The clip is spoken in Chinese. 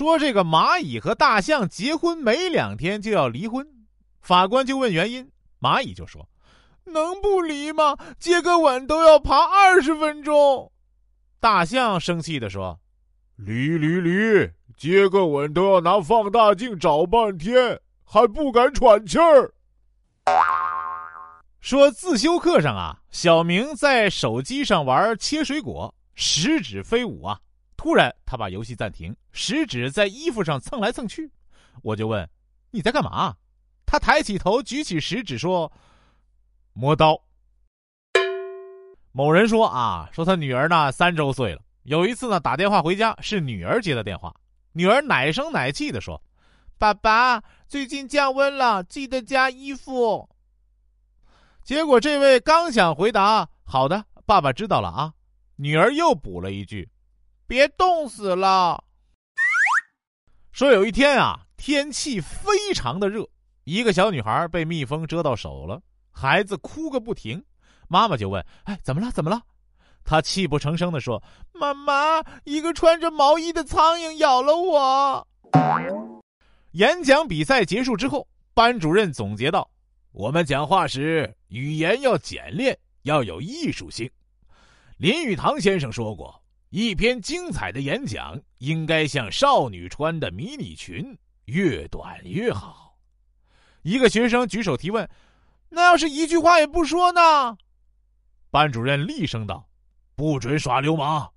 说这个蚂蚁和大象结婚没两天就要离婚，法官就问原因，蚂蚁就说：“能不离吗？接个吻都要爬二十分钟。”大象生气的说：“离离离，接个吻都要拿放大镜找半天，还不敢喘气儿。”说自修课上啊，小明在手机上玩切水果，食指飞舞啊。突然，他把游戏暂停，食指在衣服上蹭来蹭去。我就问：“你在干嘛？”他抬起头，举起食指说：“磨刀。”某人说啊，说他女儿呢三周岁了，有一次呢打电话回家，是女儿接的电话，女儿奶声奶气的说：“爸爸，最近降温了，记得加衣服。”结果这位刚想回答“好的，爸爸知道了啊”，女儿又补了一句。别冻死了。说有一天啊，天气非常的热，一个小女孩被蜜蜂蛰到手了，孩子哭个不停。妈妈就问：“哎，怎么了？怎么了？”她泣不成声的说：“妈妈，一个穿着毛衣的苍蝇咬了我。”演讲比赛结束之后，班主任总结道：“我们讲话时语言要简练，要有艺术性。”林语堂先生说过。一篇精彩的演讲应该像少女穿的迷你裙，越短越好。一个学生举手提问：“那要是一句话也不说呢？”班主任厉声道：“不准耍流氓！”